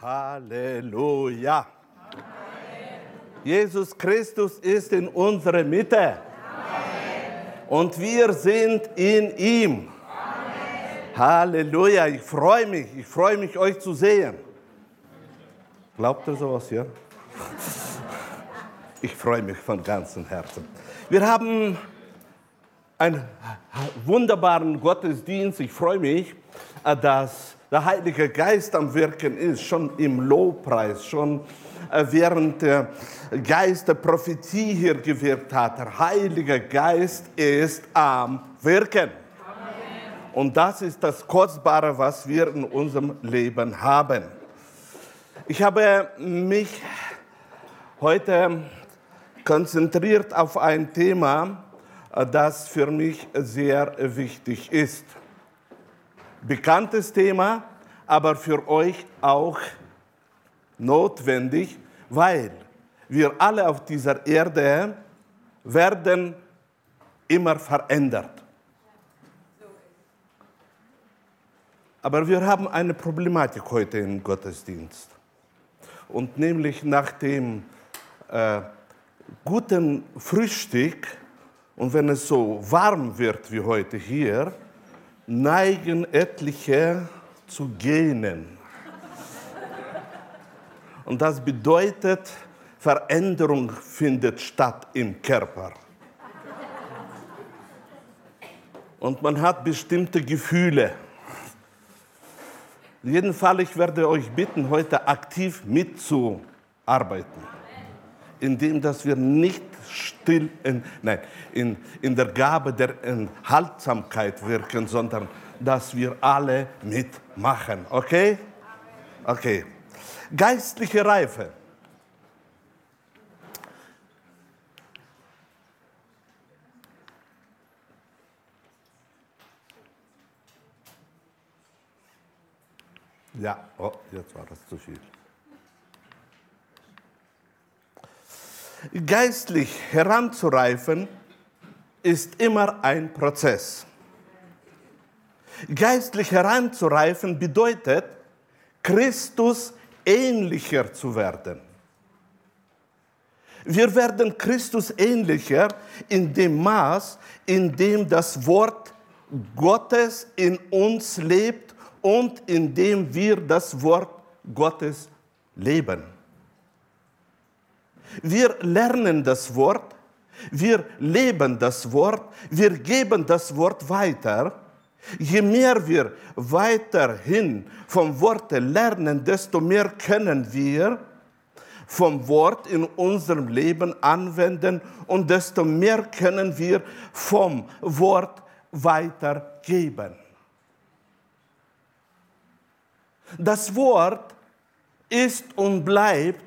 Halleluja. Jesus Christus ist in unserer Mitte. Und wir sind in ihm. Halleluja. Ich freue mich. Ich freue mich, euch zu sehen. Glaubt ihr sowas, ja? Ich freue mich von ganzem Herzen. Wir haben einen wunderbaren Gottesdienst. Ich freue mich, dass der Heilige Geist am Wirken ist, schon im Lobpreis, schon äh, während der Geist der Prophetie hier gewirkt hat. Der Heilige Geist ist am Wirken. Und das ist das Kostbare, was wir in unserem Leben haben. Ich habe mich heute konzentriert auf ein Thema, äh, das für mich sehr wichtig ist. Bekanntes Thema, aber für euch auch notwendig, weil wir alle auf dieser Erde werden immer verändert. Aber wir haben eine Problematik heute im Gottesdienst. Und nämlich nach dem äh, guten Frühstück und wenn es so warm wird wie heute hier, neigen etliche zu gähnen. Und das bedeutet, Veränderung findet statt im Körper. Und man hat bestimmte Gefühle. Jedenfalls, ich werde euch bitten, heute aktiv mitzuarbeiten, indem dass wir nicht still, in, nein, in, in der Gabe der Enthaltsamkeit wirken, sondern dass wir alle mitmachen. Okay? Okay. Geistliche Reife. Ja, oh, jetzt war das zu viel. Geistlich heranzureifen ist immer ein Prozess. Geistlich heranzureifen bedeutet, Christus ähnlicher zu werden. Wir werden Christus ähnlicher in dem Maß, in dem das Wort Gottes in uns lebt und in dem wir das Wort Gottes leben. Wir lernen das Wort, wir leben das Wort, wir geben das Wort weiter. Je mehr wir weiterhin vom Wort lernen, desto mehr können wir vom Wort in unserem Leben anwenden und desto mehr können wir vom Wort weitergeben. Das Wort ist und bleibt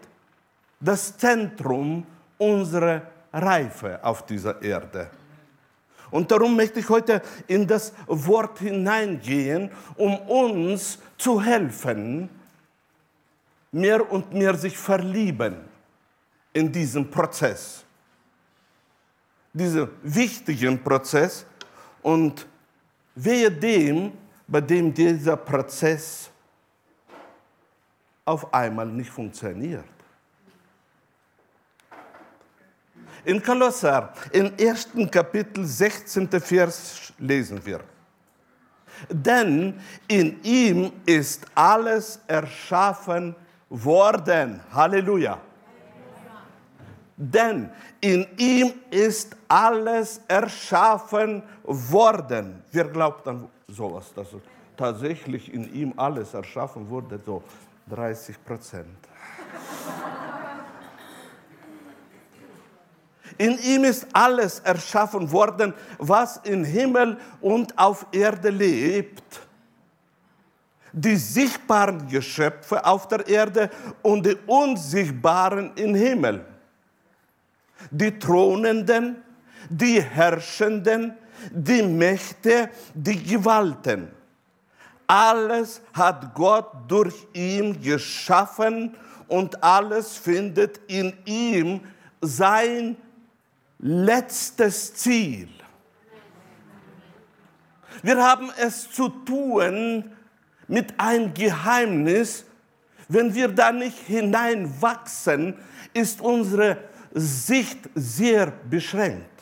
das Zentrum unserer Reife auf dieser Erde. Und darum möchte ich heute in das Wort hineingehen, um uns zu helfen, mehr und mehr sich verlieben in diesem Prozess. Diesen wichtigen Prozess und wehe dem, bei dem dieser Prozess auf einmal nicht funktioniert. In Kolosser, im ersten Kapitel, 16. Vers lesen wir. Denn in ihm ist alles erschaffen worden. Halleluja. Denn in ihm ist alles erschaffen worden. Wer glaubt an sowas, dass tatsächlich in ihm alles erschaffen wurde? So 30 Prozent. In ihm ist alles erschaffen worden, was im Himmel und auf Erde lebt. Die sichtbaren Geschöpfe auf der Erde und die unsichtbaren im Himmel. Die Thronenden, die Herrschenden, die Mächte, die Gewalten. Alles hat Gott durch ihn geschaffen und alles findet in ihm sein letztes Ziel. Wir haben es zu tun mit einem Geheimnis, Wenn wir da nicht hineinwachsen, ist unsere Sicht sehr beschränkt.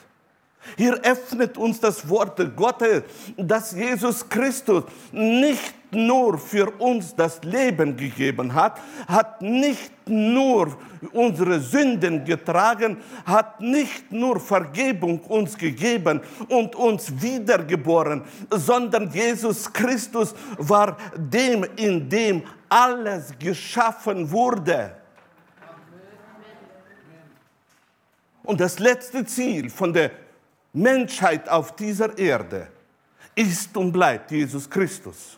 Hier öffnet uns das Wort Gottes, dass Jesus Christus nicht nur für uns das Leben gegeben hat, hat nicht nur unsere Sünden getragen, hat nicht nur Vergebung uns gegeben und uns wiedergeboren, sondern Jesus Christus war dem, in dem alles geschaffen wurde. Und das letzte Ziel von der Menschheit auf dieser Erde ist und bleibt Jesus Christus.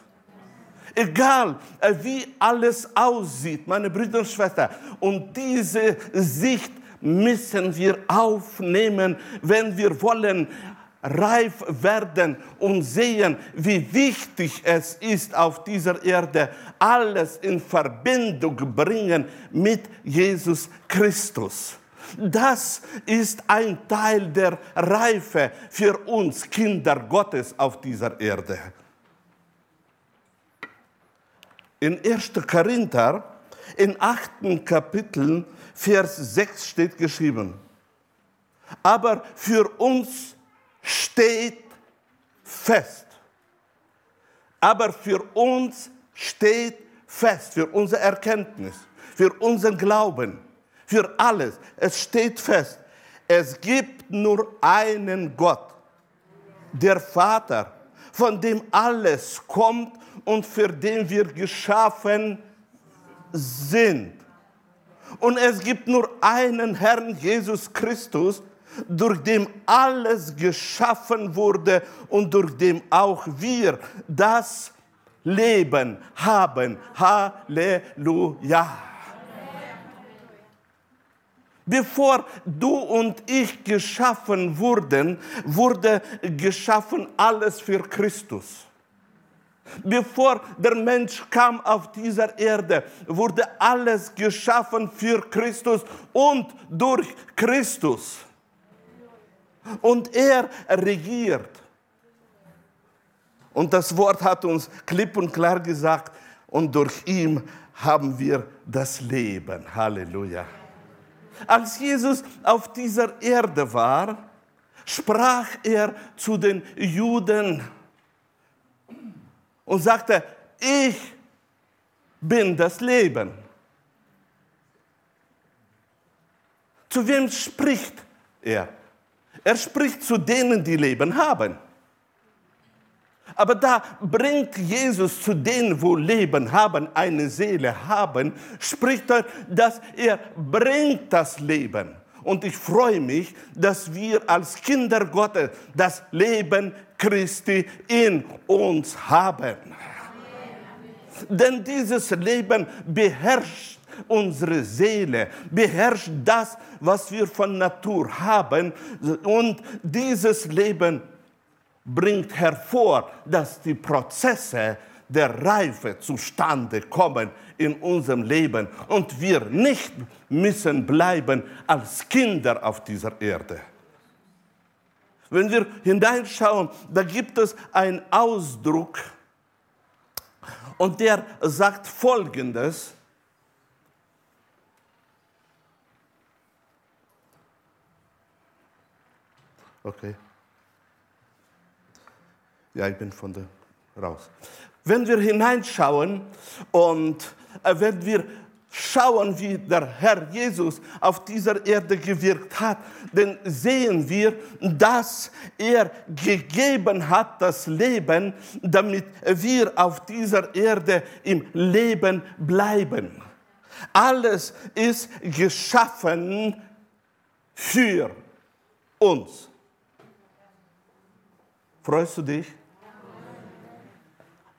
Egal äh, wie alles aussieht, meine Brüder und Schwestern, und diese Sicht müssen wir aufnehmen, wenn wir wollen reif werden und sehen, wie wichtig es ist, auf dieser Erde alles in Verbindung bringen mit Jesus Christus. Das ist ein Teil der Reife für uns Kinder Gottes auf dieser Erde. In 1. Korinther, in 8. Kapitel, Vers 6 steht geschrieben, aber für uns steht fest. Aber für uns steht fest, für unsere Erkenntnis, für unseren Glauben für alles. Es steht fest, es gibt nur einen Gott, der Vater, von dem alles kommt und für den wir geschaffen sind. Und es gibt nur einen Herrn Jesus Christus, durch den alles geschaffen wurde und durch den auch wir das Leben haben. Halleluja. Bevor du und ich geschaffen wurden, wurde geschaffen alles für Christus. Bevor der Mensch kam auf dieser Erde, wurde alles geschaffen für Christus und durch Christus. Und er regiert. Und das Wort hat uns klipp und klar gesagt, und durch ihn haben wir das Leben. Halleluja. Als Jesus auf dieser Erde war, sprach er zu den Juden und sagte, ich bin das Leben. Zu wem spricht er? Er spricht zu denen, die Leben haben. Aber da bringt Jesus zu denen, wo Leben haben, eine Seele haben, spricht er, dass er bringt das Leben. Und ich freue mich, dass wir als Kinder Gottes das Leben Christi in uns haben. Denn dieses Leben beherrscht unsere Seele, beherrscht das, was wir von Natur haben. Und dieses Leben bringt hervor, dass die Prozesse der Reife zustande kommen in unserem Leben und wir nicht müssen bleiben als Kinder auf dieser Erde. Wenn wir hineinschauen, da gibt es einen Ausdruck und der sagt Folgendes. Okay. Ja, ich bin von der raus. Wenn wir hineinschauen und äh, wenn wir schauen, wie der Herr Jesus auf dieser Erde gewirkt hat, dann sehen wir, dass er gegeben hat das Leben, damit wir auf dieser Erde im Leben bleiben. Alles ist geschaffen für uns. Freust du dich?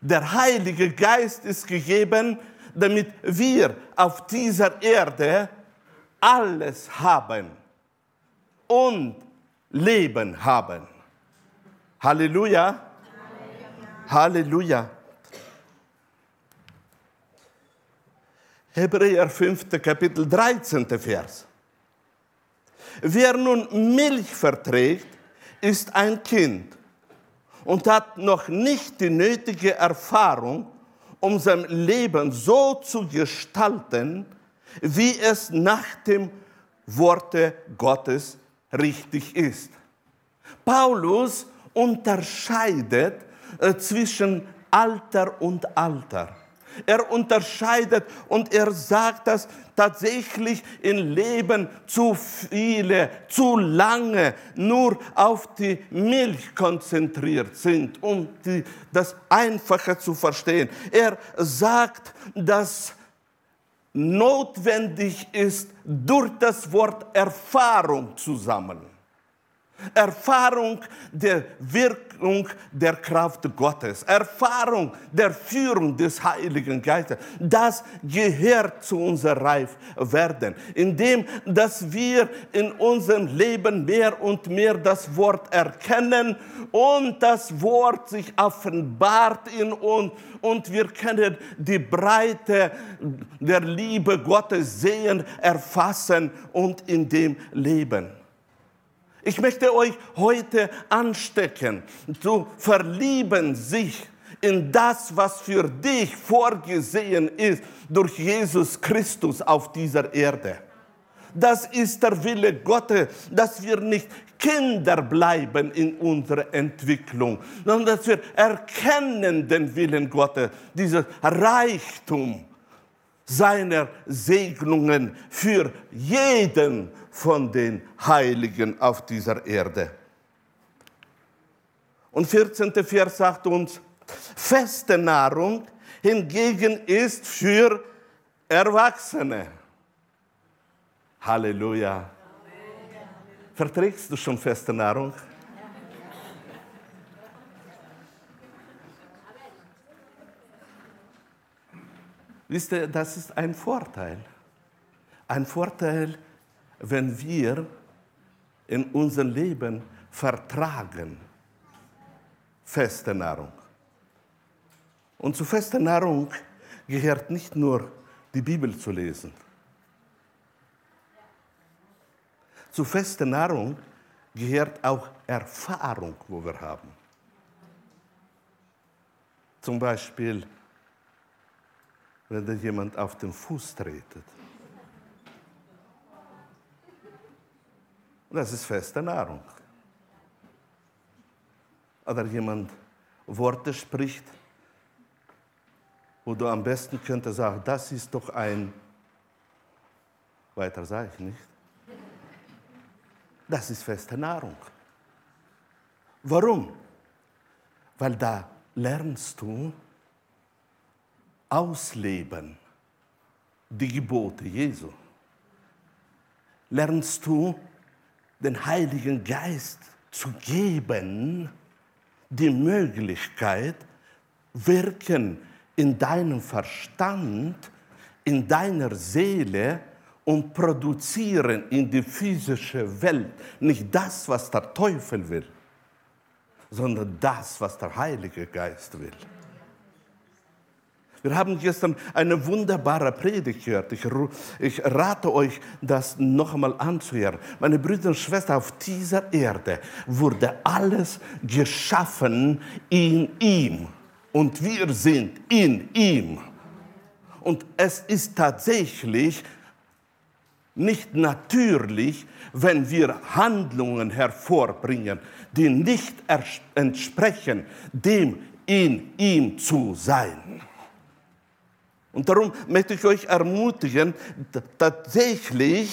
Der Heilige Geist ist gegeben, damit wir auf dieser Erde alles haben und Leben haben. Halleluja. Halleluja. Hebräer 5. Kapitel 13. Vers. Wer nun Milch verträgt, ist ein Kind und hat noch nicht die nötige Erfahrung unser Leben so zu gestalten, wie es nach dem Worte Gottes richtig ist. Paulus unterscheidet äh, zwischen Alter und Alter. Er unterscheidet und er sagt, dass tatsächlich im Leben zu viele, zu lange nur auf die Milch konzentriert sind, um die, das einfacher zu verstehen. Er sagt, dass notwendig ist, durch das Wort Erfahrung zu sammeln. Erfahrung der Wirkung der Kraft Gottes, Erfahrung der Führung des Heiligen Geistes. Das gehört zu unser Reifwerden, indem dass wir in unserem Leben mehr und mehr das Wort erkennen und das Wort sich offenbart in uns und wir können die Breite der Liebe Gottes sehen, erfassen und in dem leben. Ich möchte euch heute anstecken, zu verlieben sich in das, was für dich vorgesehen ist durch Jesus Christus auf dieser Erde. Das ist der Wille Gottes, dass wir nicht Kinder bleiben in unserer Entwicklung, sondern dass wir erkennen den Willen Gottes, dieses Reichtum seiner Segnungen für jeden von den Heiligen auf dieser Erde. Und 14. Vers sagt uns, feste Nahrung hingegen ist für Erwachsene. Halleluja. Verträgst du schon feste Nahrung? Wisst ihr, das ist ein Vorteil. Ein Vorteil, wenn wir in unserem Leben vertragen feste Nahrung. Und zu fester Nahrung gehört nicht nur die Bibel zu lesen. Zu fester Nahrung gehört auch Erfahrung, wo wir haben. Zum Beispiel, wenn da jemand auf den Fuß tretet. Das ist feste Nahrung. Oder jemand Worte spricht, wo du am besten könntest sagen, das ist doch ein, weiter sage ich nicht, das ist feste Nahrung. Warum? Weil da lernst du ausleben die Gebote Jesu. Lernst du den Heiligen Geist zu geben, die Möglichkeit, wirken in deinem Verstand, in deiner Seele und produzieren in die physische Welt nicht das, was der Teufel will, sondern das, was der Heilige Geist will. Wir haben gestern eine wunderbare Predigt gehört. Ich, ich rate euch, das noch einmal anzuhören. Meine Brüder und Schwestern, auf dieser Erde wurde alles geschaffen in ihm. Und wir sind in ihm. Und es ist tatsächlich nicht natürlich, wenn wir Handlungen hervorbringen, die nicht entsprechen dem in ihm zu sein. Und darum möchte ich euch ermutigen, tatsächlich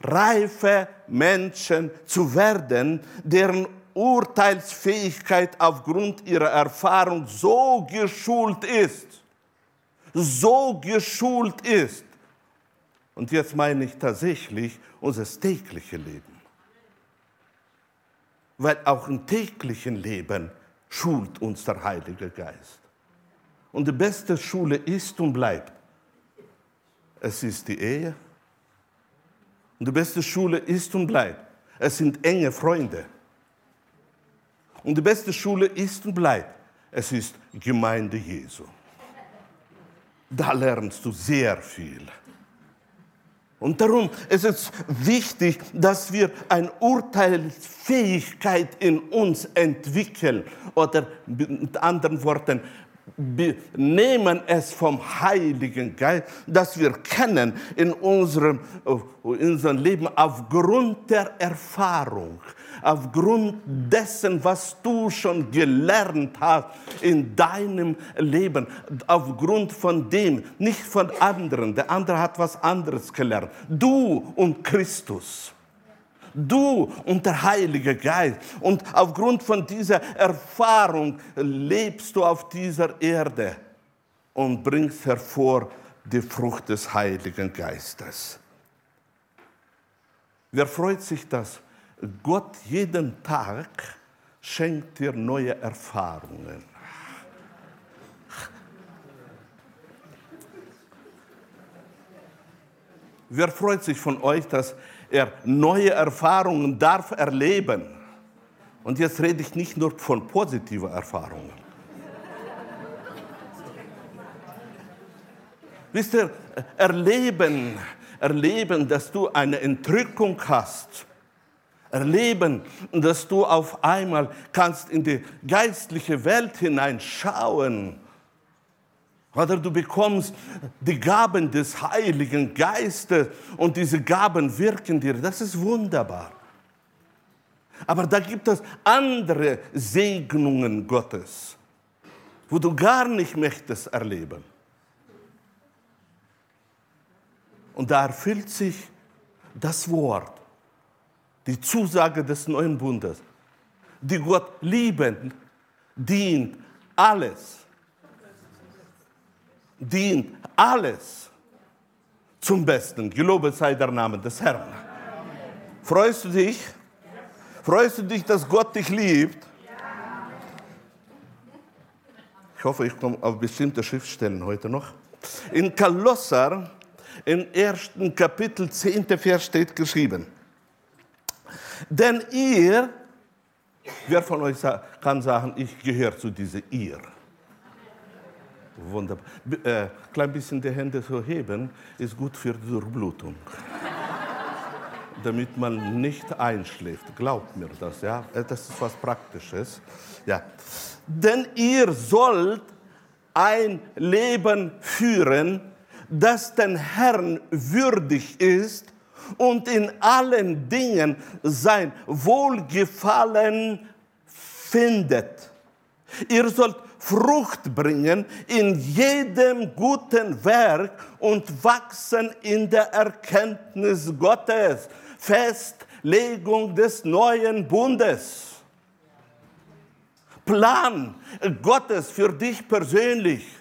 reife Menschen zu werden, deren Urteilsfähigkeit aufgrund ihrer Erfahrung so geschult ist, so geschult ist. Und jetzt meine ich tatsächlich unser tägliches Leben. Weil auch im täglichen Leben schult uns der Heilige Geist. Und die beste Schule ist und bleibt, es ist die Ehe. Und die beste Schule ist und bleibt, es sind enge Freunde. Und die beste Schule ist und bleibt, es ist Gemeinde Jesu. Da lernst du sehr viel. Und darum ist es wichtig, dass wir eine Urteilsfähigkeit in uns entwickeln. Oder mit anderen Worten, nehmen es vom Heiligen Geist, das wir kennen in unserem, in unserem Leben aufgrund der Erfahrung, aufgrund dessen, was du schon gelernt hast in deinem Leben, aufgrund von dem, nicht von anderen. Der andere hat was anderes gelernt. Du und Christus. Du und der Heilige Geist. Und aufgrund von dieser Erfahrung lebst du auf dieser Erde und bringst hervor die Frucht des Heiligen Geistes. Wer freut sich, dass Gott jeden Tag schenkt dir neue Erfahrungen? Wer freut sich von euch, dass er neue Erfahrungen darf erleben. Und jetzt rede ich nicht nur von positiven Erfahrungen. Wisst ihr, erleben, erleben, dass du eine Entrückung hast. Erleben, dass du auf einmal kannst in die geistliche Welt hineinschauen oder du bekommst die Gaben des Heiligen Geistes und diese Gaben wirken dir. Das ist wunderbar. Aber da gibt es andere Segnungen Gottes, wo du gar nicht möchtest erleben. Und da erfüllt sich das Wort, die Zusage des neuen Bundes, die Gott lieben, dient alles dient alles zum Besten. Gelobet sei der Name des Herrn. Freust du dich? Freust du dich, dass Gott dich liebt? Ich hoffe, ich komme auf bestimmte Schriftstellen heute noch. In Kolosser, im ersten Kapitel, 10. Vers steht geschrieben. Denn ihr, wer von euch kann sagen, ich gehöre zu dieser ihr? Wunderbar. Äh, klein bisschen die Hände so heben ist gut für die Durchblutung. Damit man nicht einschläft. Glaubt mir das, ja? Äh, das ist was Praktisches. Ja. Denn ihr sollt ein Leben führen, das den Herrn würdig ist und in allen Dingen sein Wohlgefallen findet. Ihr sollt Frucht bringen in jedem guten Werk und wachsen in der Erkenntnis Gottes. Festlegung des neuen Bundes. Plan Gottes für dich persönlich.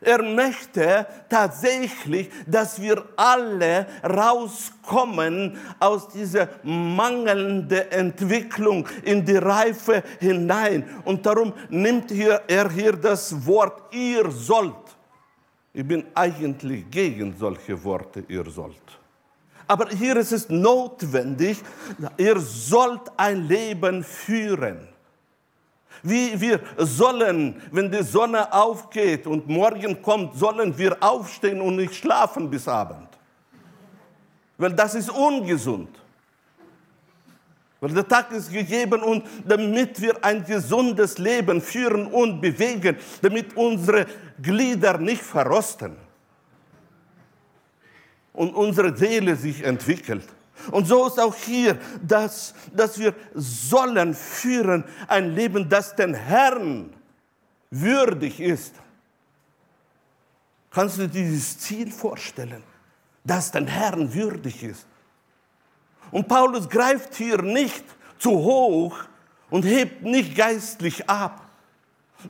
Er möchte tatsächlich, dass wir alle rauskommen aus dieser mangelnden Entwicklung in die Reife hinein. Und darum nimmt hier, er hier das Wort ihr sollt. Ich bin eigentlich gegen solche Worte, ihr sollt. Aber hier ist es notwendig, ihr sollt ein Leben führen. Wie wir sollen, wenn die Sonne aufgeht und morgen kommt, sollen wir aufstehen und nicht schlafen bis Abend. Weil das ist ungesund. Weil der Tag ist gegeben und damit wir ein gesundes Leben führen und bewegen, damit unsere Glieder nicht verrosten und unsere Seele sich entwickelt. Und so ist auch hier, dass, dass wir sollen führen ein Leben, das den Herrn würdig ist. Kannst du dir dieses Ziel vorstellen, das den Herrn würdig ist? Und Paulus greift hier nicht zu hoch und hebt nicht geistlich ab,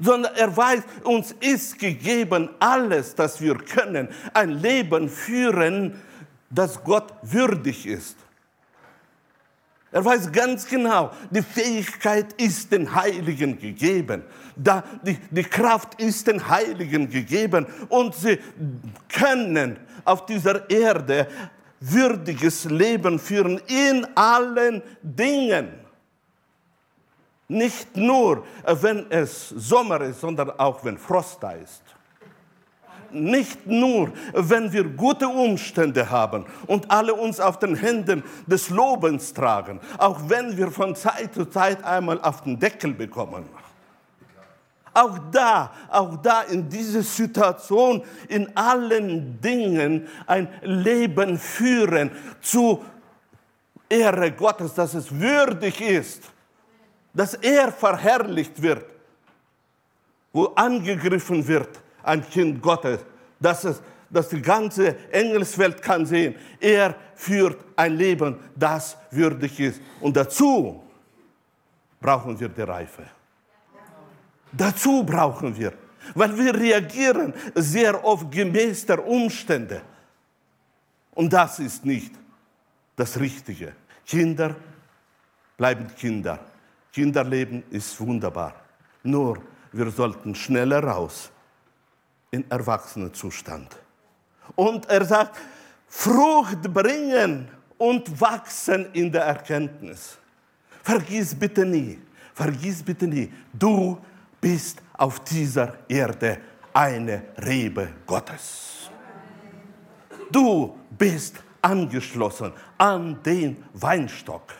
sondern er weiß, uns ist gegeben alles, das wir können, ein Leben führen, das Gott würdig ist. Er weiß ganz genau, die Fähigkeit ist den Heiligen gegeben. Die, die Kraft ist den Heiligen gegeben. Und sie können auf dieser Erde würdiges Leben führen in allen Dingen. Nicht nur, wenn es Sommer ist, sondern auch wenn Frost da ist nicht nur, wenn wir gute Umstände haben und alle uns auf den Händen des Lobens tragen, auch wenn wir von Zeit zu Zeit einmal auf den Deckel bekommen. Auch da, auch da in dieser Situation, in allen Dingen ein Leben führen zu Ehre Gottes, dass es würdig ist, dass er verherrlicht wird, wo angegriffen wird, ein Kind Gottes, dass, es, dass die ganze Engelswelt kann sehen, er führt ein Leben, das würdig ist. Und dazu brauchen wir die Reife. Dazu brauchen wir, weil wir reagieren sehr oft gemäß der Umstände. Und das ist nicht das Richtige. Kinder bleiben Kinder. Kinderleben ist wunderbar. Nur wir sollten schneller raus in Erwachsenenzustand. Und er sagt, Frucht bringen und wachsen in der Erkenntnis. Vergiss bitte nie, vergiss bitte nie, du bist auf dieser Erde eine Rebe Gottes. Du bist angeschlossen an den Weinstock.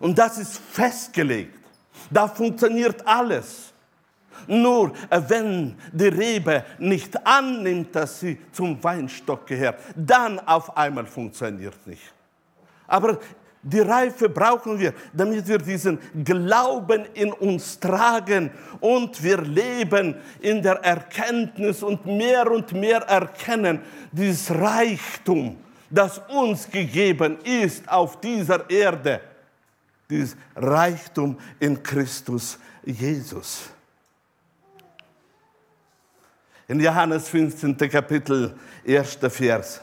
Und das ist festgelegt. Da funktioniert alles. Nur äh, wenn die Rebe nicht annimmt, dass sie zum Weinstock gehört, dann auf einmal funktioniert nicht. Aber die Reife brauchen wir, damit wir diesen Glauben in uns tragen und wir leben in der Erkenntnis und mehr und mehr erkennen dieses Reichtum, das uns gegeben ist auf dieser Erde, dieses Reichtum in Christus Jesus. In Johannes 15. Kapitel, 1. Vers,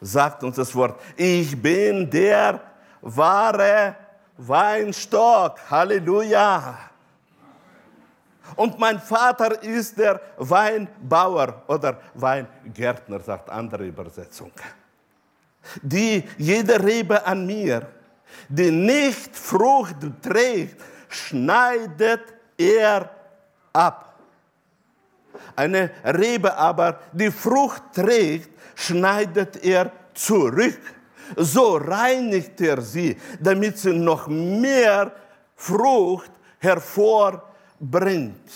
sagt uns das Wort, ich bin der wahre Weinstock. Halleluja. Und mein Vater ist der Weinbauer oder Weingärtner, sagt andere Übersetzung. Die jede Rebe an mir, die nicht Frucht trägt, schneidet er ab. Eine Rebe aber, die Frucht trägt, schneidet er zurück so reinigt er sie, damit sie noch mehr Frucht hervorbringt.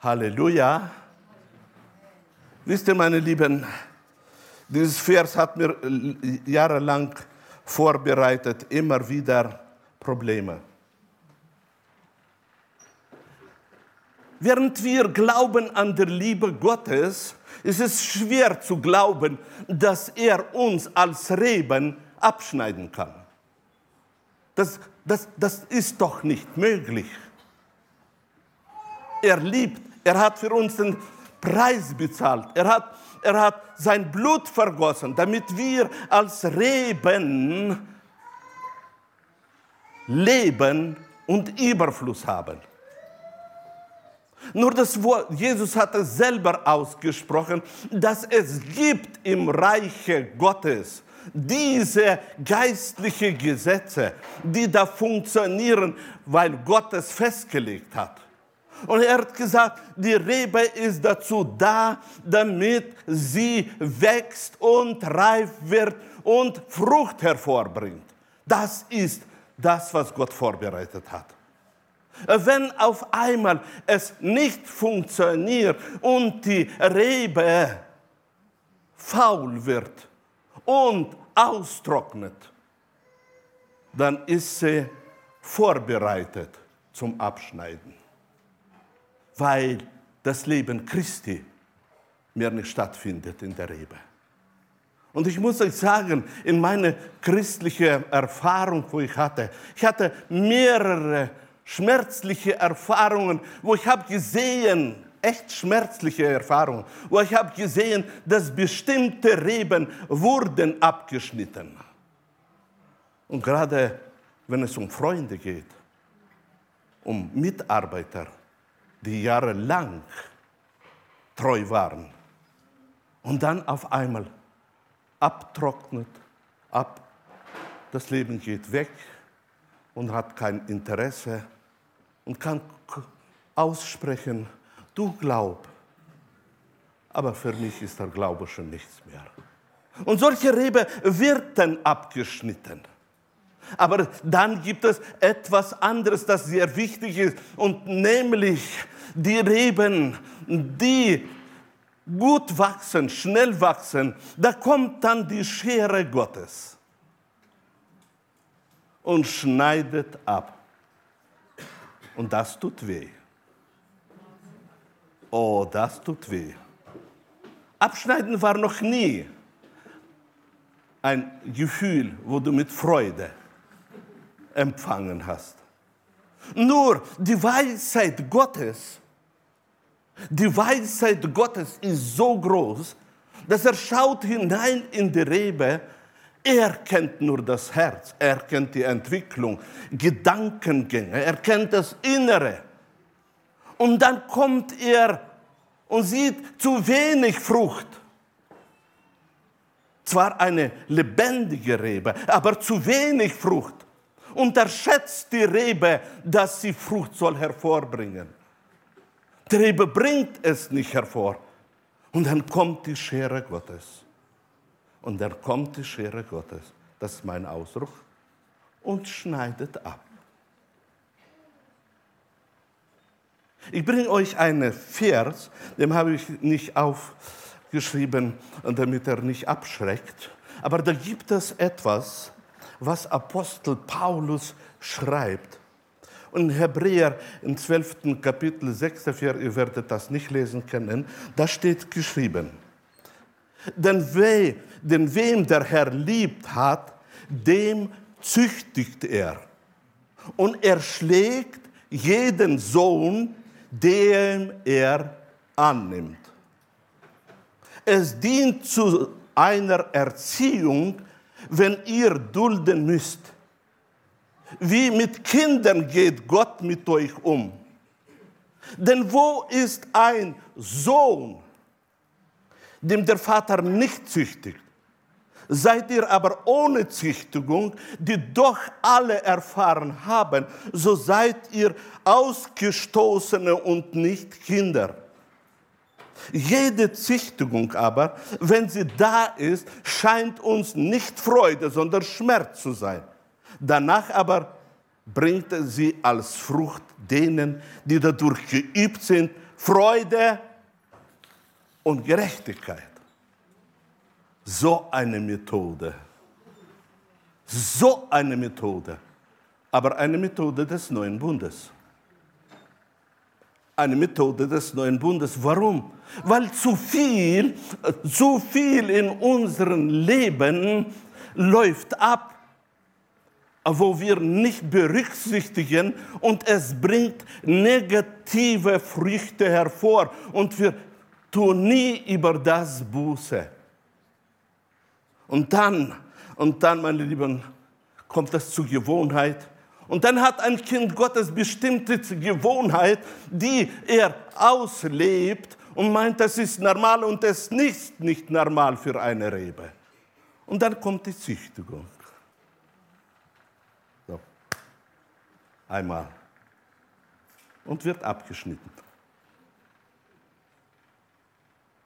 Halleluja. Wisst ihr, meine Lieben, dieses Vers hat mir jahrelang vorbereitet, immer wieder Probleme. Während wir glauben an der Liebe Gottes, es ist schwer zu glauben, dass er uns als Reben abschneiden kann. Das, das, das ist doch nicht möglich. Er liebt, er hat für uns den Preis bezahlt, er hat, er hat sein Blut vergossen, damit wir als Reben leben und Überfluss haben. Nur das Wort, Jesus hat es selber ausgesprochen, dass es gibt im Reiche Gottes diese geistlichen Gesetze, die da funktionieren, weil Gott es festgelegt hat. Und er hat gesagt, die Rebe ist dazu da, damit sie wächst und reif wird und Frucht hervorbringt. Das ist das, was Gott vorbereitet hat. Wenn auf einmal es nicht funktioniert und die Rebe faul wird und austrocknet, dann ist sie vorbereitet zum Abschneiden, weil das Leben Christi mehr nicht stattfindet in der Rebe. Und ich muss euch sagen, in meiner christlichen Erfahrung, wo ich hatte, ich hatte mehrere schmerzliche Erfahrungen, wo ich habe gesehen, echt schmerzliche Erfahrungen, wo ich habe gesehen, dass bestimmte Reben wurden abgeschnitten. Und gerade wenn es um Freunde geht, um Mitarbeiter, die jahrelang treu waren und dann auf einmal abtrocknet, ab, das Leben geht weg und hat kein Interesse und kann aussprechen, du glaub. Aber für mich ist der Glaube schon nichts mehr. Und solche Rebe wird dann abgeschnitten. Aber dann gibt es etwas anderes, das sehr wichtig ist, und nämlich die Reben, die gut wachsen, schnell wachsen, da kommt dann die Schere Gottes und schneidet ab. Und das tut weh. Oh, das tut weh. Abschneiden war noch nie ein Gefühl, wo du mit Freude empfangen hast. Nur die Weisheit Gottes, die Weisheit Gottes ist so groß, dass er schaut hinein in die Rebe, er kennt nur das Herz, er kennt die Entwicklung, Gedankengänge, er kennt das Innere. Und dann kommt er und sieht zu wenig Frucht. Zwar eine lebendige Rebe, aber zu wenig Frucht unterschätzt die Rebe, dass sie Frucht soll hervorbringen. Die Rebe bringt es nicht hervor. Und dann kommt die Schere Gottes. Und dann kommt die Schere Gottes, das ist mein Ausdruck, und schneidet ab. Ich bringe euch einen Vers, den habe ich nicht aufgeschrieben, damit er nicht abschreckt. Aber da gibt es etwas, was Apostel Paulus schreibt. Und in Hebräer im 12. Kapitel 6. Vers, ihr werdet das nicht lesen können, da steht geschrieben, denn, we, denn wem der Herr liebt hat, dem züchtigt er. Und er schlägt jeden Sohn, dem er annimmt. Es dient zu einer Erziehung, wenn ihr dulden müsst. Wie mit Kindern geht Gott mit euch um. Denn wo ist ein Sohn, dem der Vater nicht züchtigt? Seid ihr aber ohne Züchtigung, die doch alle erfahren haben, so seid ihr Ausgestoßene und nicht Kinder. Jede Züchtigung aber, wenn sie da ist, scheint uns nicht Freude, sondern Schmerz zu sein. Danach aber bringt sie als Frucht denen, die dadurch geübt sind, Freude und Gerechtigkeit. So eine Methode. So eine Methode. Aber eine Methode des neuen Bundes eine Methode des neuen Bundes. Warum? Weil zu viel, zu viel in unserem Leben läuft ab, wo wir nicht berücksichtigen und es bringt negative Früchte hervor und wir tun nie über das Buße. Und dann, und dann, meine Lieben, kommt es zur Gewohnheit und dann hat ein Kind Gottes bestimmte Gewohnheit, die er auslebt und meint, das ist normal und es ist nicht normal für eine Rebe. Und dann kommt die Züchtigung. So. Einmal. Und wird abgeschnitten.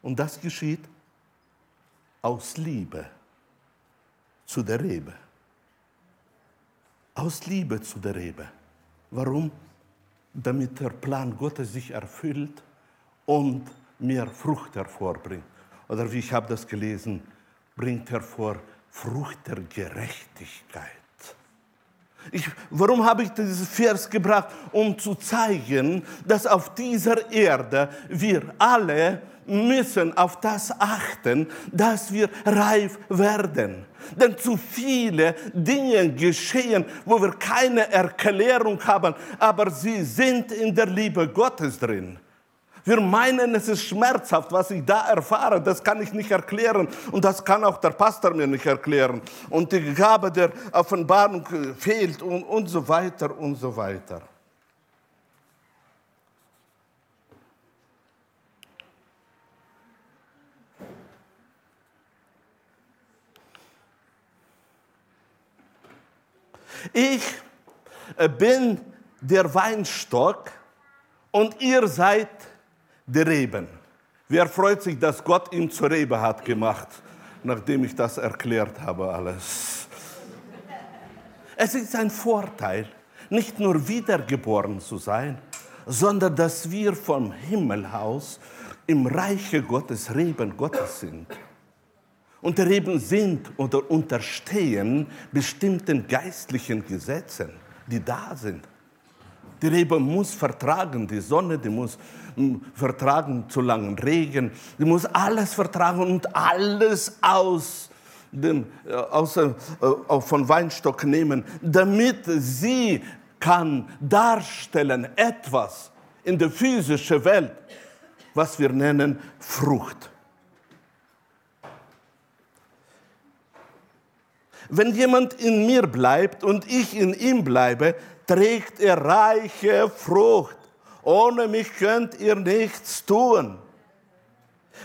Und das geschieht aus Liebe zu der Rebe aus Liebe zu der Rebe. Warum? Damit der Plan Gottes sich erfüllt und mehr Frucht hervorbringt. Oder wie ich habe das gelesen, bringt hervor Frucht der Gerechtigkeit. Ich, warum habe ich dieses Vers gebracht? Um zu zeigen, dass auf dieser Erde wir alle müssen auf das achten, dass wir reif werden. Denn zu viele Dinge geschehen, wo wir keine Erklärung haben, aber sie sind in der Liebe Gottes drin. Wir meinen, es ist schmerzhaft, was ich da erfahre, das kann ich nicht erklären und das kann auch der Pastor mir nicht erklären. Und die Gabe der Offenbarung fehlt und, und so weiter und so weiter. Ich äh, bin der Weinstock und ihr seid die Reben. Wer freut sich, dass Gott ihn zur Rebe hat gemacht, nachdem ich das erklärt habe alles? Es ist ein Vorteil, nicht nur wiedergeboren zu sein, sondern dass wir vom Himmelhaus im Reiche Gottes, Reben Gottes sind. Und Reben sind oder unterstehen bestimmten geistlichen Gesetzen, die da sind. Die Rebe muss vertragen, die Sonne, die muss hm, vertragen zu langen Regen, die muss alles vertragen und alles aus dem, äh, aus, äh, von Weinstock nehmen, damit sie kann darstellen etwas in der physischen Welt, was wir nennen Frucht. Wenn jemand in mir bleibt und ich in ihm bleibe, trägt er reiche Frucht. Ohne mich könnt ihr nichts tun.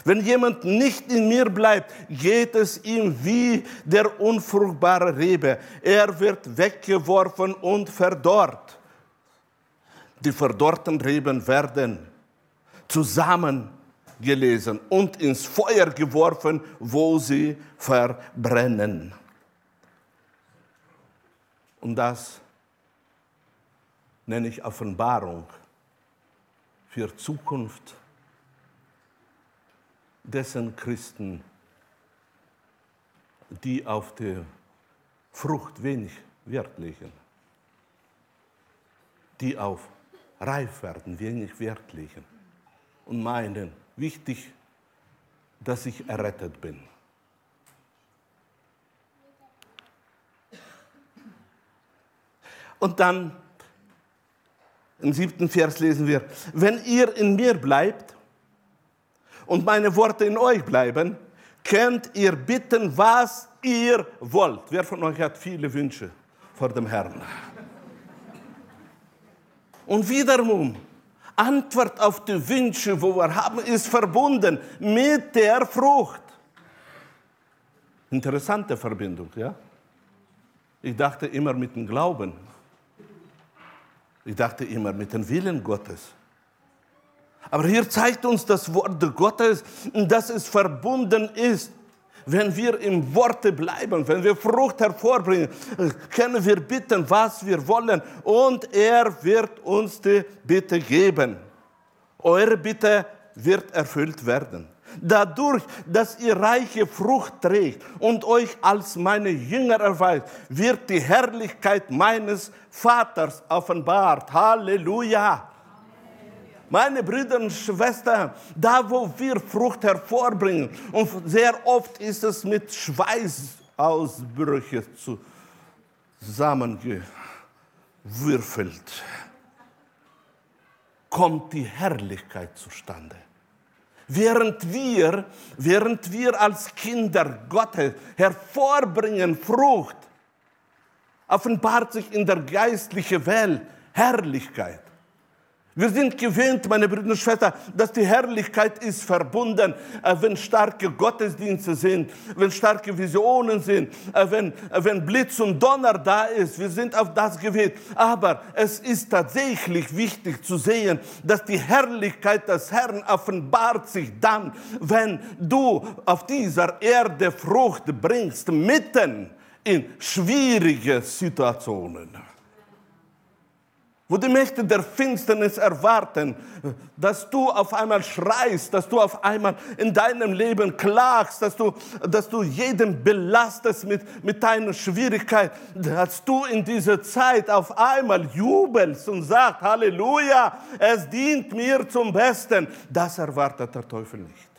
Wenn jemand nicht in mir bleibt, geht es ihm wie der unfruchtbare Rebe. Er wird weggeworfen und verdorrt. Die verdorrten Reben werden zusammengelesen und ins Feuer geworfen, wo sie verbrennen. Und das nenne ich Offenbarung für Zukunft dessen Christen, die auf die Frucht wenig Wert legen, die auf Reifwerden wenig Wert legen und meinen, wichtig, dass ich errettet bin. Und dann im siebten Vers lesen wir, wenn ihr in mir bleibt und meine Worte in euch bleiben, könnt ihr bitten, was ihr wollt. Wer von euch hat viele Wünsche vor dem Herrn? Und wiederum, Antwort auf die Wünsche, wo wir haben, ist verbunden mit der Frucht. Interessante Verbindung, ja? Ich dachte immer mit dem Glauben. Ich dachte immer mit dem Willen Gottes. Aber hier zeigt uns das Wort Gottes, dass es verbunden ist. Wenn wir im Worte bleiben, wenn wir Frucht hervorbringen, können wir bitten, was wir wollen, und er wird uns die Bitte geben. Eure Bitte wird erfüllt werden. Dadurch, dass ihr reiche Frucht trägt und euch als meine Jünger erweist, wird die Herrlichkeit meines Vaters offenbart. Halleluja. Meine Brüder und Schwestern, da wo wir Frucht hervorbringen, und sehr oft ist es mit Schweißausbrüchen zusammengewürfelt, kommt die Herrlichkeit zustande. Während wir, während wir als Kinder Gottes hervorbringen Frucht, offenbart sich in der geistlichen Welt Herrlichkeit. Wir sind gewöhnt, meine Brüder und Schwestern, dass die Herrlichkeit ist verbunden, äh, wenn starke Gottesdienste sind, wenn starke Visionen sind, äh, wenn, äh, wenn Blitz und Donner da ist. Wir sind auf das gewöhnt. Aber es ist tatsächlich wichtig zu sehen, dass die Herrlichkeit des Herrn offenbart sich dann, wenn du auf dieser Erde Frucht bringst, mitten in schwierige Situationen wo die Mächte der Finsternis erwarten, dass du auf einmal schreist, dass du auf einmal in deinem Leben klagst, dass du, dass du jeden belastest mit, mit deiner Schwierigkeit, dass du in dieser Zeit auf einmal jubelst und sagst, Halleluja, es dient mir zum Besten. Das erwartet der Teufel nicht.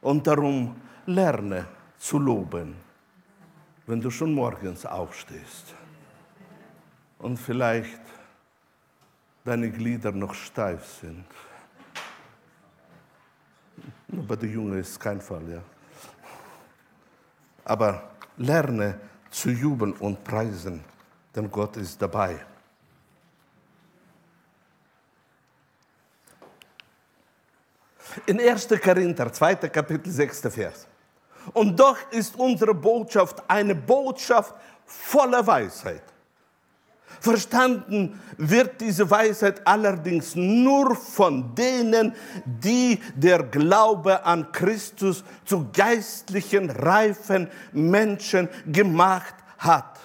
Und darum lerne zu loben, wenn du schon morgens aufstehst und vielleicht deine Glieder noch steif sind. Bei der Junge ist kein Fall, ja. Aber lerne zu jubeln und preisen, denn Gott ist dabei. In 1. Korinther, 2. Kapitel, 6. Vers. Und doch ist unsere Botschaft eine Botschaft voller Weisheit Verstanden wird diese Weisheit allerdings nur von denen, die der Glaube an Christus zu geistlichen, reifen Menschen gemacht hat.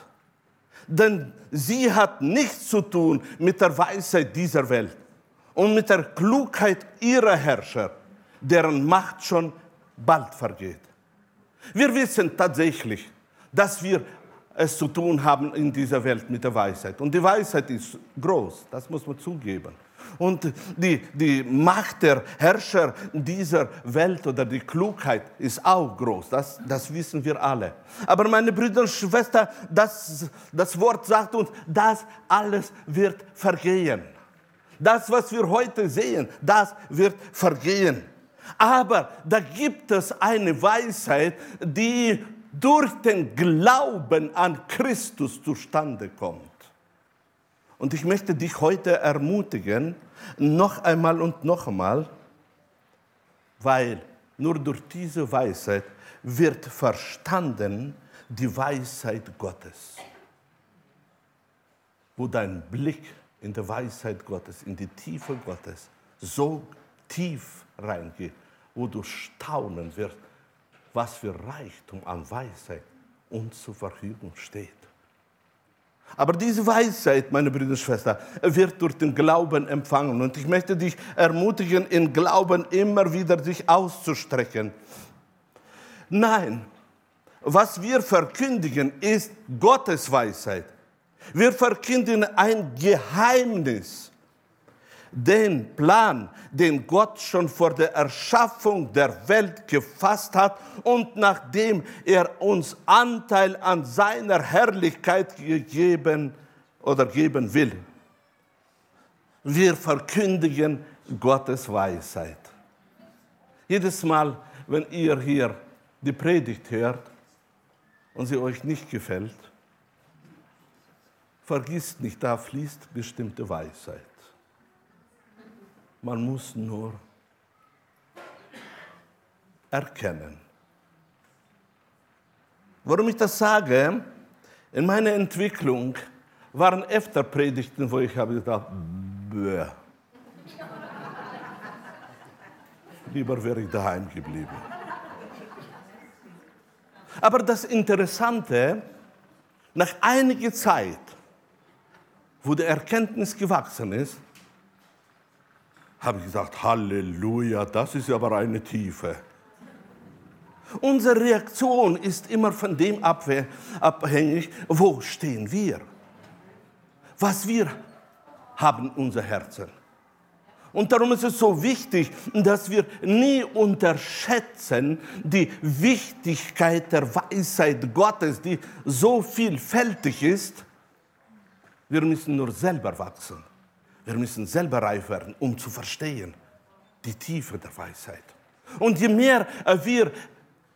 Denn sie hat nichts zu tun mit der Weisheit dieser Welt und mit der Klugheit ihrer Herrscher, deren Macht schon bald vergeht. Wir wissen tatsächlich, dass wir es zu tun haben in dieser Welt mit der Weisheit. Und die Weisheit ist groß, das muss man zugeben. Und die, die Macht der Herrscher dieser Welt oder die Klugheit ist auch groß. Das, das wissen wir alle. Aber meine Brüder und Schwestern, das, das Wort sagt uns, das alles wird vergehen. Das, was wir heute sehen, das wird vergehen. Aber da gibt es eine Weisheit, die durch den Glauben an Christus zustande kommt. Und ich möchte dich heute ermutigen, noch einmal und noch einmal, weil nur durch diese Weisheit wird verstanden die Weisheit Gottes. Wo dein Blick in die Weisheit Gottes, in die Tiefe Gottes so tief reingeht, wo du staunen wirst, was für Reichtum an Weisheit uns zur Verfügung steht. Aber diese Weisheit, meine Brüder und Schwestern, wird durch den Glauben empfangen. Und ich möchte dich ermutigen, in Glauben immer wieder sich auszustrecken. Nein, was wir verkündigen, ist Gottes Weisheit. Wir verkündigen ein Geheimnis den Plan, den Gott schon vor der Erschaffung der Welt gefasst hat und nachdem er uns Anteil an seiner Herrlichkeit gegeben oder geben will. Wir verkündigen Gottes Weisheit. Jedes Mal, wenn ihr hier die Predigt hört und sie euch nicht gefällt, vergisst nicht, da fließt bestimmte Weisheit. Man muss nur erkennen. Warum ich das sage, in meiner Entwicklung waren öfter Predigten, wo ich habe gedacht, Bäh. lieber wäre ich daheim geblieben. Aber das Interessante, nach einiger Zeit, wo die Erkenntnis gewachsen ist, habe ich gesagt, Halleluja, das ist aber eine Tiefe. Unsere Reaktion ist immer von dem abhängig, wo stehen wir. Was wir haben unser Herzen. Und darum ist es so wichtig, dass wir nie unterschätzen die Wichtigkeit der Weisheit Gottes, die so vielfältig ist. Wir müssen nur selber wachsen. Wir müssen selber reif werden, um zu verstehen die Tiefe der Weisheit. Und je mehr wir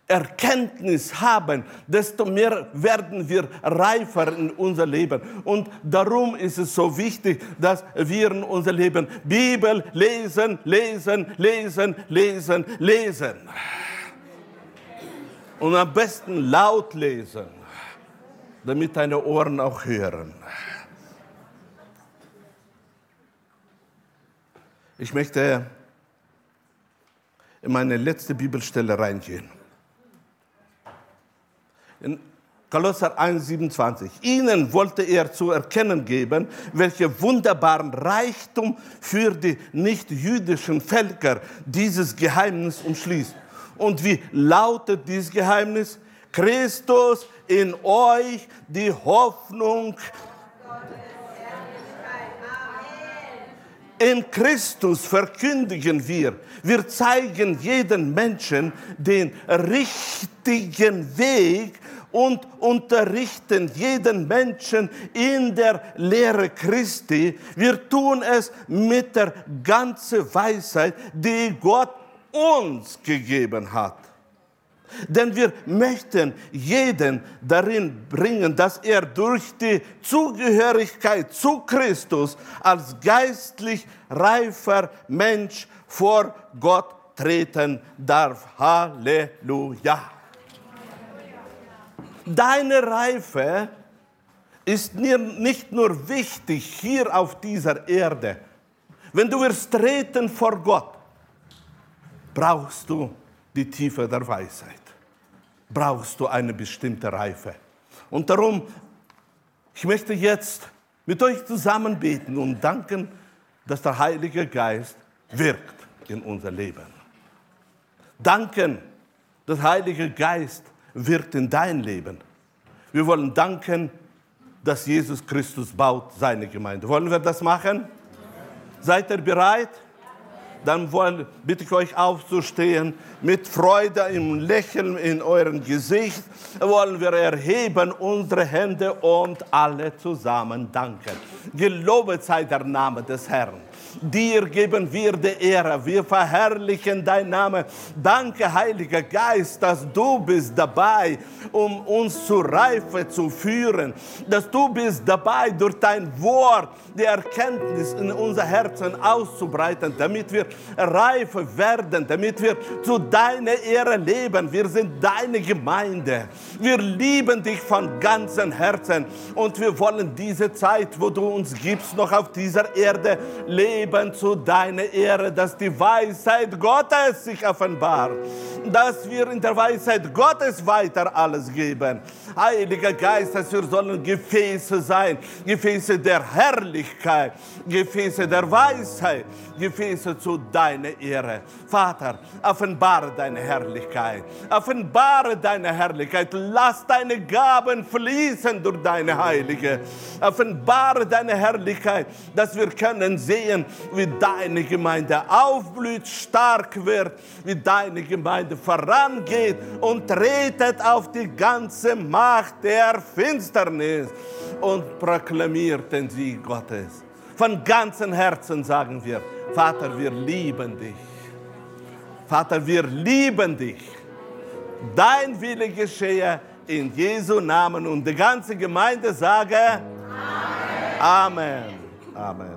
Erkenntnis haben, desto mehr werden wir reifer in unser Leben. Und darum ist es so wichtig, dass wir in unser Leben Bibel lesen, lesen, lesen, lesen, lesen. Und am besten laut lesen, damit deine Ohren auch hören. Ich möchte in meine letzte Bibelstelle reingehen. In Kolosser 1,27. Ihnen wollte er zu erkennen geben, welche wunderbaren Reichtum für die nicht-jüdischen Völker dieses Geheimnis umschließt. Und wie lautet dieses Geheimnis? Christus in euch die Hoffnung In Christus verkündigen wir, wir zeigen jedem Menschen den richtigen Weg und unterrichten jeden Menschen in der Lehre Christi. Wir tun es mit der ganzen Weisheit, die Gott uns gegeben hat. Denn wir möchten jeden darin bringen, dass er durch die Zugehörigkeit zu Christus als geistlich reifer Mensch vor Gott treten darf. Halleluja. Deine Reife ist nicht nur wichtig hier auf dieser Erde. Wenn du wirst treten vor Gott, brauchst du die Tiefe der Weisheit. Brauchst du eine bestimmte Reife. Und darum, ich möchte jetzt mit euch zusammen beten und danken, dass der Heilige Geist wirkt in unser Leben. Danken, dass der Heilige Geist wirkt in dein Leben. Wir wollen danken, dass Jesus Christus baut seine Gemeinde. Wollen wir das machen? Seid ihr bereit? Dann wollen, bitte ich euch aufzustehen. Mit Freude im Lächeln in eurem Gesicht wollen wir erheben unsere Hände und alle zusammen danken. Gelobet sei der Name des Herrn. Dir geben wir die Ehre. Wir verherrlichen dein Name. Danke, Heiliger Geist, dass du bist dabei, um uns zur Reife zu führen. Dass du bist dabei, durch dein Wort die Erkenntnis in unser Herzen auszubreiten, damit wir reife werden, damit wir zu deiner Ehre leben. Wir sind deine Gemeinde. Wir lieben dich von ganzem Herzen und wir wollen diese Zeit, wo du uns gibst, noch auf dieser Erde leben Leben zu deiner Ehre, dass die Weisheit Gottes sich offenbart, dass wir in der Weisheit Gottes weiter alles geben. Heiliger Geist, dass wir sollen Gefäße sein, Gefäße der Herrlichkeit, Gefäße der Weisheit, Gefäße zu deiner Ehre. Vater, offenbare deine Herrlichkeit, offenbare deine Herrlichkeit, lass deine Gaben fließen durch deine Heilige, offenbare deine Herrlichkeit, dass wir können sehen, wie deine Gemeinde aufblüht, stark wird, wie deine Gemeinde vorangeht und tretet auf die ganze Macht der Finsternis und proklamiert den Sieg Gottes. Von ganzem Herzen sagen wir, Vater, wir lieben dich. Vater, wir lieben dich. Dein Wille geschehe in Jesu Namen und die ganze Gemeinde sage Amen. Amen. Amen.